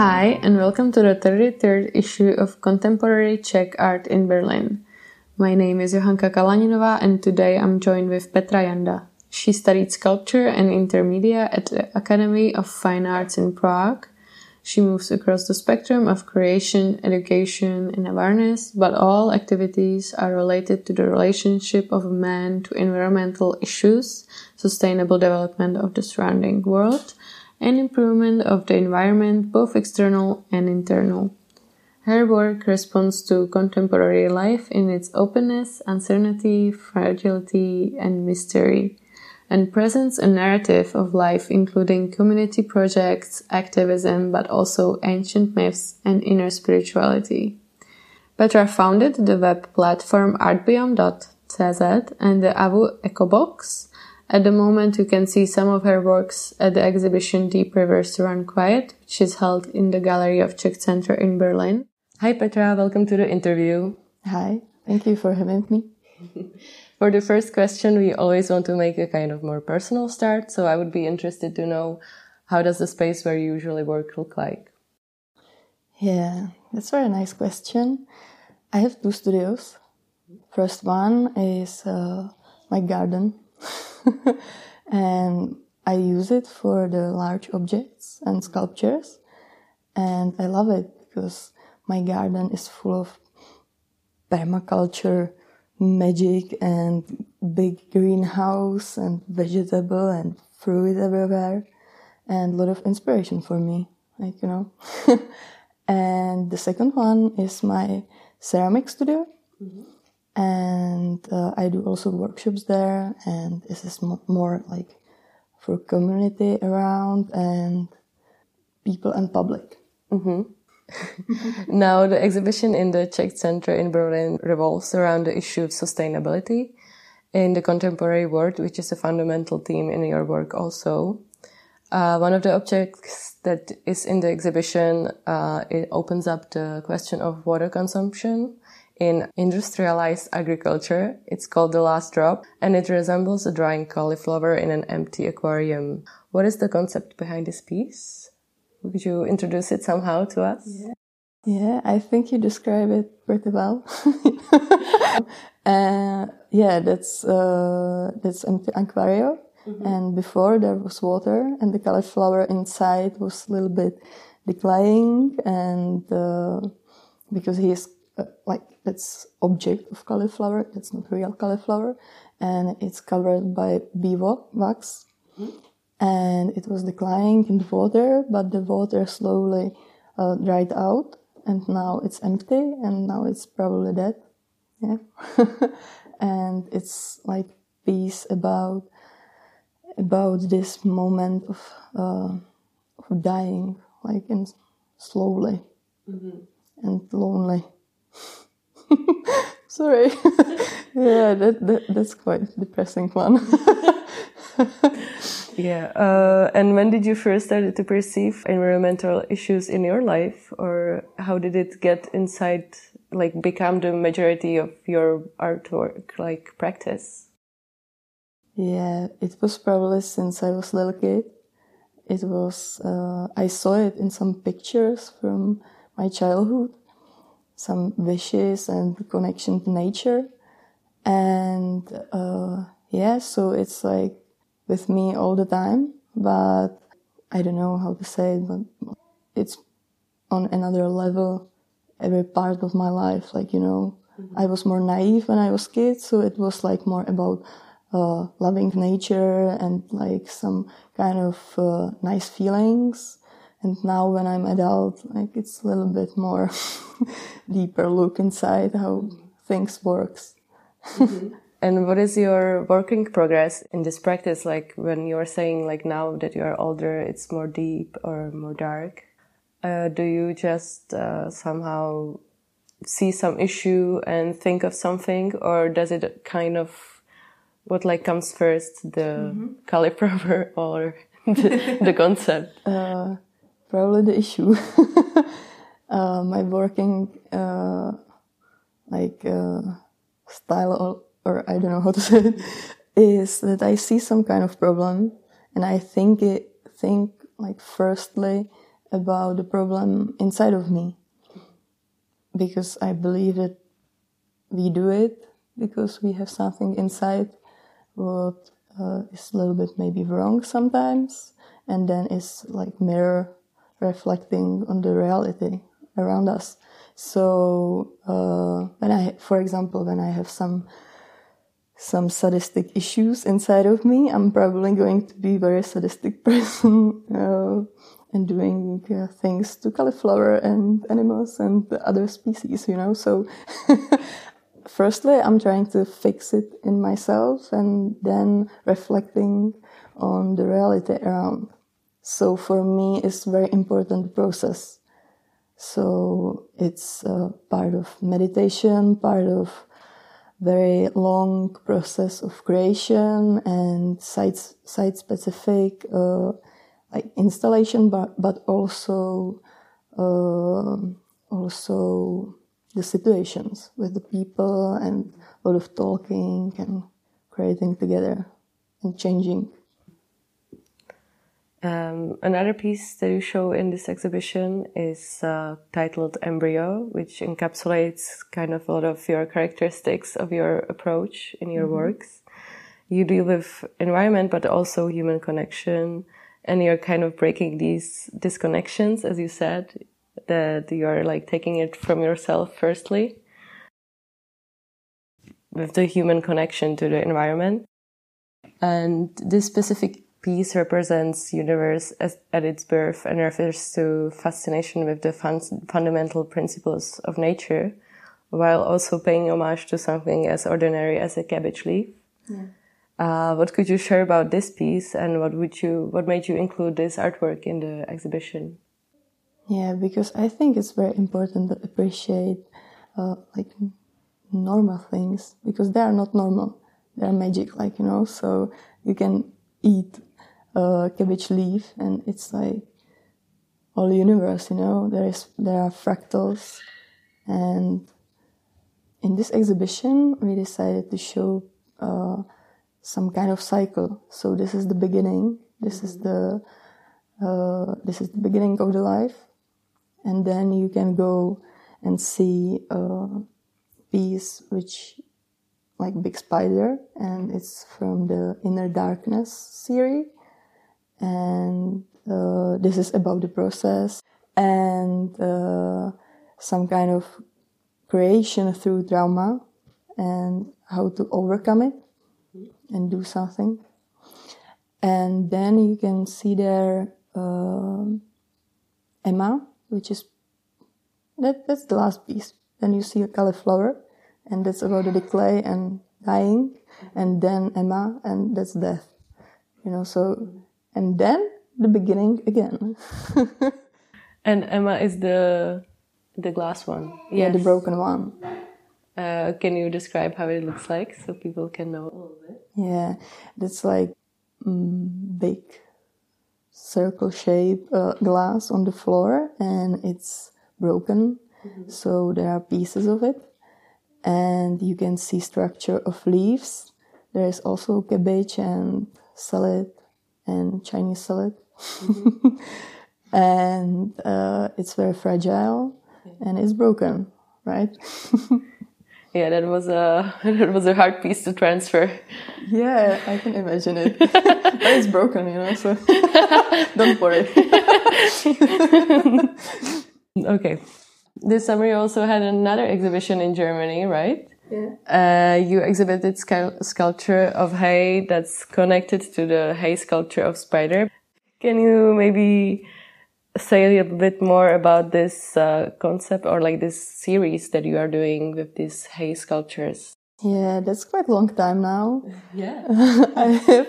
Hi, and welcome to the 33rd issue of Contemporary Czech Art in Berlin. My name is Johanka Kalaninova, and today I'm joined with Petra Janda. She studied sculpture and intermedia at the Academy of Fine Arts in Prague. She moves across the spectrum of creation, education, and awareness, but all activities are related to the relationship of man to environmental issues, sustainable development of the surrounding world, and improvement of the environment, both external and internal. Her work responds to contemporary life in its openness, uncertainty, fragility, and mystery, and presents a narrative of life including community projects, activism, but also ancient myths and inner spirituality. Petra founded the web platform artbiome.cz and the AVU EcoBox, at the moment, you can see some of her works at the exhibition Deep Rivers to Run Quiet, which is held in the Gallery of Czech Center in Berlin. Hi, Petra. Welcome to the interview. Hi. Thank you for having me. for the first question, we always want to make a kind of more personal start. So I would be interested to know how does the space where you usually work look like? Yeah, that's a very nice question. I have two studios. First one is uh, my garden and I use it for the large objects and sculptures. And I love it because my garden is full of permaculture magic and big greenhouse and vegetable and fruit everywhere and a lot of inspiration for me, like, you know. and the second one is my ceramic studio. Mm-hmm and uh, I do also workshops there, and this is more like for community around and people and public. Mm-hmm. now, the exhibition in the Czech Center in Berlin revolves around the issue of sustainability in the contemporary world, which is a fundamental theme in your work also. Uh, one of the objects that is in the exhibition, uh, it opens up the question of water consumption in industrialized agriculture. It's called The Last Drop and it resembles a drying cauliflower in an empty aquarium. What is the concept behind this piece? Could you introduce it somehow to us? Yeah, yeah I think you describe it pretty well. uh, yeah, that's, uh, that's empty aquarium. Mm-hmm. And before there was water and the cauliflower inside was a little bit decaying and, uh, because he like that's object of cauliflower. That's not real cauliflower, and it's covered by bee wax. Mm-hmm. And it was declining in the water, but the water slowly uh, dried out, and now it's empty, and now it's probably dead. Yeah, and it's like peace about about this moment of uh, of dying, like in slowly mm-hmm. and lonely. Sorry. yeah, that, that that's quite depressing one. yeah. Uh, and when did you first start to perceive environmental issues in your life, or how did it get inside, like become the majority of your artwork, like practice? Yeah, it was probably since I was little kid. It was uh, I saw it in some pictures from my childhood some wishes and connection to nature. And uh, yeah, so it's like with me all the time, but I don't know how to say it, but it's on another level every part of my life. Like, you know, mm-hmm. I was more naive when I was kid, so it was like more about uh, loving nature and like some kind of uh, nice feelings and now when I'm adult, like it's a little bit more deeper look inside how things works. mm-hmm. And what is your working progress in this practice? Like when you're saying like now that you're older, it's more deep or more dark. Uh, do you just uh, somehow see some issue and think of something, or does it kind of what like comes first, the mm-hmm. or the, the concept? Uh, probably the issue. uh, my working uh, like uh, style or, or, I don't know how to say it is that I see some kind of problem and I think it think like firstly about the problem inside of me. Because I believe that we do it because we have something inside what uh, is a little bit maybe wrong sometimes, and then is like mirror reflecting on the reality around us. So uh, when I, for example, when I have some some sadistic issues inside of me, I'm probably going to be a very sadistic person uh, and doing uh, things to cauliflower and animals and other species, you know. So, firstly, I'm trying to fix it in myself and then reflecting on the reality around. So, for me, it's very important process. So, it's uh, part of meditation, part of very long process of creation and site site specific uh, like installation, but but also uh, also the situations with the people and a lot of talking and creating together and changing. Um, another piece that you show in this exhibition is uh, titled Embryo, which encapsulates kind of a lot of your characteristics of your approach in your mm-hmm. works. You deal with environment, but also human connection, and you're kind of breaking these disconnections, as you said, that you're like taking it from yourself firstly, with the human connection to the environment. And this specific piece represents universe as, at its birth and refers to fascination with the fun, fundamental principles of nature, while also paying homage to something as ordinary as a cabbage leaf. Yeah. Uh, what could you share about this piece, and what would you, what made you include this artwork in the exhibition? Yeah, because I think it's very important to appreciate uh, like normal things because they are not normal; they are magic, like you know. So you can eat a cabbage leaf, and it's like all the universe. You know, there is there are fractals, and in this exhibition, we decided to show uh, some kind of cycle. So this is the beginning. This is the uh, this is the beginning of the life, and then you can go and see a piece which like big spider and it's from the inner darkness series and uh, this is about the process and uh, some kind of creation through trauma and how to overcome it and do something. And then you can see there uh, Emma, which is that that's the last piece. Then you see a cauliflower, and that's about the decay and dying, and then Emma, and that's death. You know, so and then the beginning again. and Emma is the the glass one. Yeah, the broken one. Uh, can you describe how it looks like so people can know a little bit? Yeah, it's like mm, big circle shape uh, glass on the floor and it's broken. Mm-hmm. So there are pieces of it and you can see structure of leaves. There is also cabbage and salad and Chinese salad. Mm-hmm. and uh, it's very fragile and it's broken, right? yeah, that was a that was a hard piece to transfer. Yeah, I can imagine it. but it's broken, you know, so don't worry. okay. This summer you also had another exhibition in Germany, right? Yeah. Uh, you exhibited sculpture of hay that's connected to the hay sculpture of spider. Can you maybe say a little bit more about this uh, concept or like this series that you are doing with these hay sculptures? Yeah, that's quite a long time now. Yeah. I have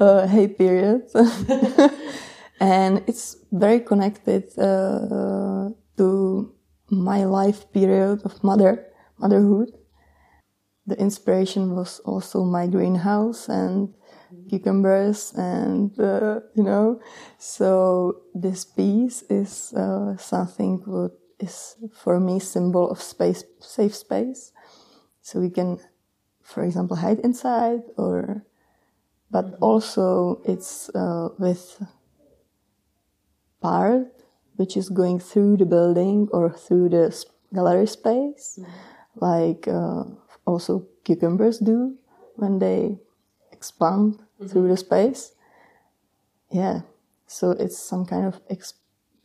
a hay period. and it's very connected uh, to my life period of mother motherhood the inspiration was also my greenhouse and cucumbers and uh, you know. So this piece is uh, something that is for me symbol of space safe space. So we can for example hide inside or but also it's uh, with part which is going through the building or through the gallery space, like uh, also cucumbers do when they expand mm-hmm. through the space. Yeah, so it's some kind of ex-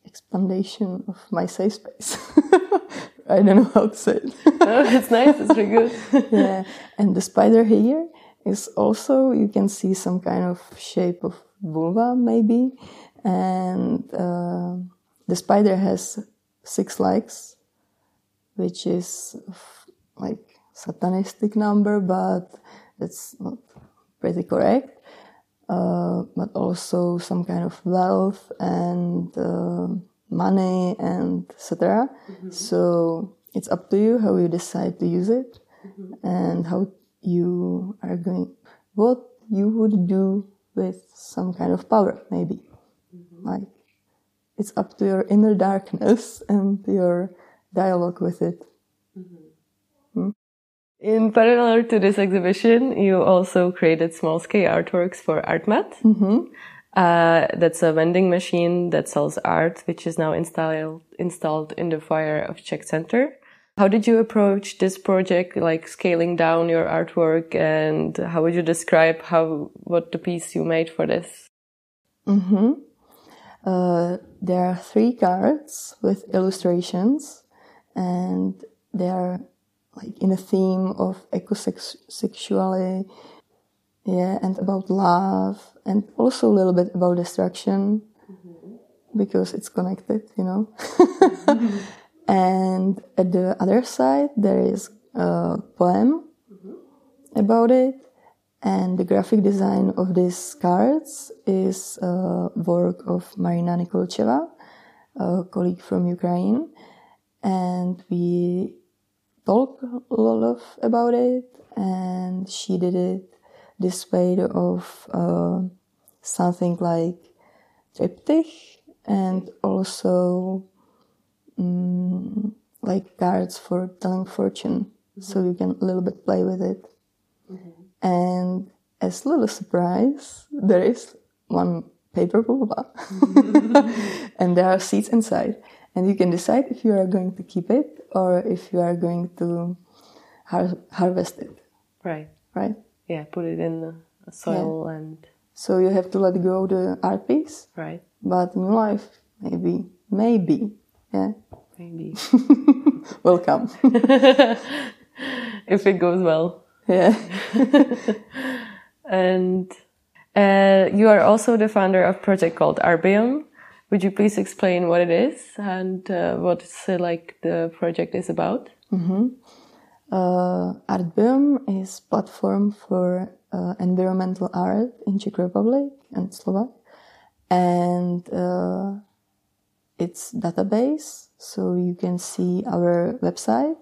expandation of my safe space. I don't know how to say it. oh, it's nice. It's really good. yeah, and the spider here is also you can see some kind of shape of vulva maybe, and uh, the spider has six legs, which is like satanistic number, but it's not pretty correct. Uh, but also some kind of wealth and uh, money and etc. Mm-hmm. So it's up to you how you decide to use it mm-hmm. and how you are going, what you would do with some kind of power, maybe. Mm-hmm. Like it's up to your inner darkness and your dialogue with it. Hmm? In parallel to this exhibition, you also created small scale artworks for ArtMat. Mm-hmm. Uh, that's a vending machine that sells art, which is now installed installed in the foyer of Czech Center. How did you approach this project, like scaling down your artwork, and how would you describe how what the piece you made for this? Mm-hmm. Uh, there are three cards with illustrations, and they are like in a theme of ecosexuality, yeah, and about love, and also a little bit about destruction, mm-hmm. because it's connected, you know. mm-hmm. And at the other side, there is a poem mm-hmm. about it, and the graphic design of these cards is a work of Marina Nikolcheva, a colleague from Ukraine. And we talked a lot about it, and she did it this way of uh, something like triptych and also um, like cards for telling fortune. Mm-hmm. So you can a little bit play with it. Mm-hmm. And as a little surprise, there is one paper vulva. and there are seeds inside. And you can decide if you are going to keep it or if you are going to har- harvest it. Right. Right? Yeah, put it in the soil yeah. and. So you have to let go the art piece. Right. But new life, maybe, maybe, yeah. Maybe. Welcome. if it goes well. Yeah. and uh, you are also the founder of a project called Artbiome. Would you please explain what it is and uh, what uh, like the project is about? Mm-hmm. Uh, is platform for uh, environmental art in Czech Republic and Slovak, and uh, its database, so you can see our website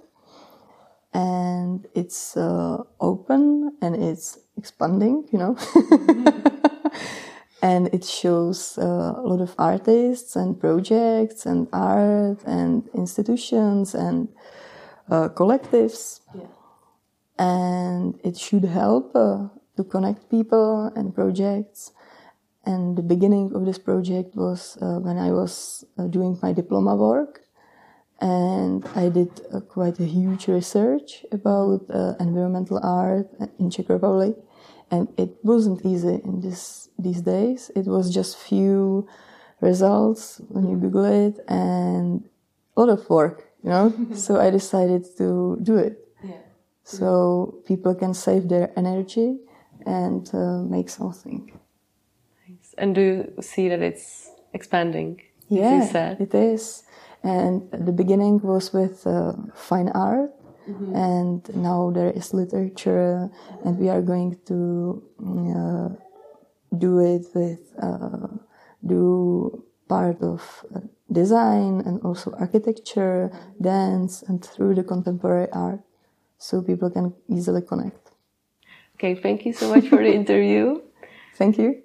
and it's uh, open and it's expanding, you know. and it shows uh, a lot of artists and projects and art and institutions and uh, collectives. Yeah. And it should help uh, to connect people and projects. And the beginning of this project was uh, when I was uh, doing my diploma work and I did uh, quite a huge research about environmental art in Czech Republic, and it wasn't easy in this these days. It was just few results when you Google it, and a lot of work, you know. so I decided to do it, yeah. so people can save their energy and uh, make something. Nice. And do you see that it's expanding? Yeah, it is. And the beginning was with uh, fine art, mm-hmm. and now there is literature, and we are going to uh, do it with uh, do part of uh, design and also architecture, dance, and through the contemporary art, so people can easily connect. Okay, thank you so much for the interview. Thank you.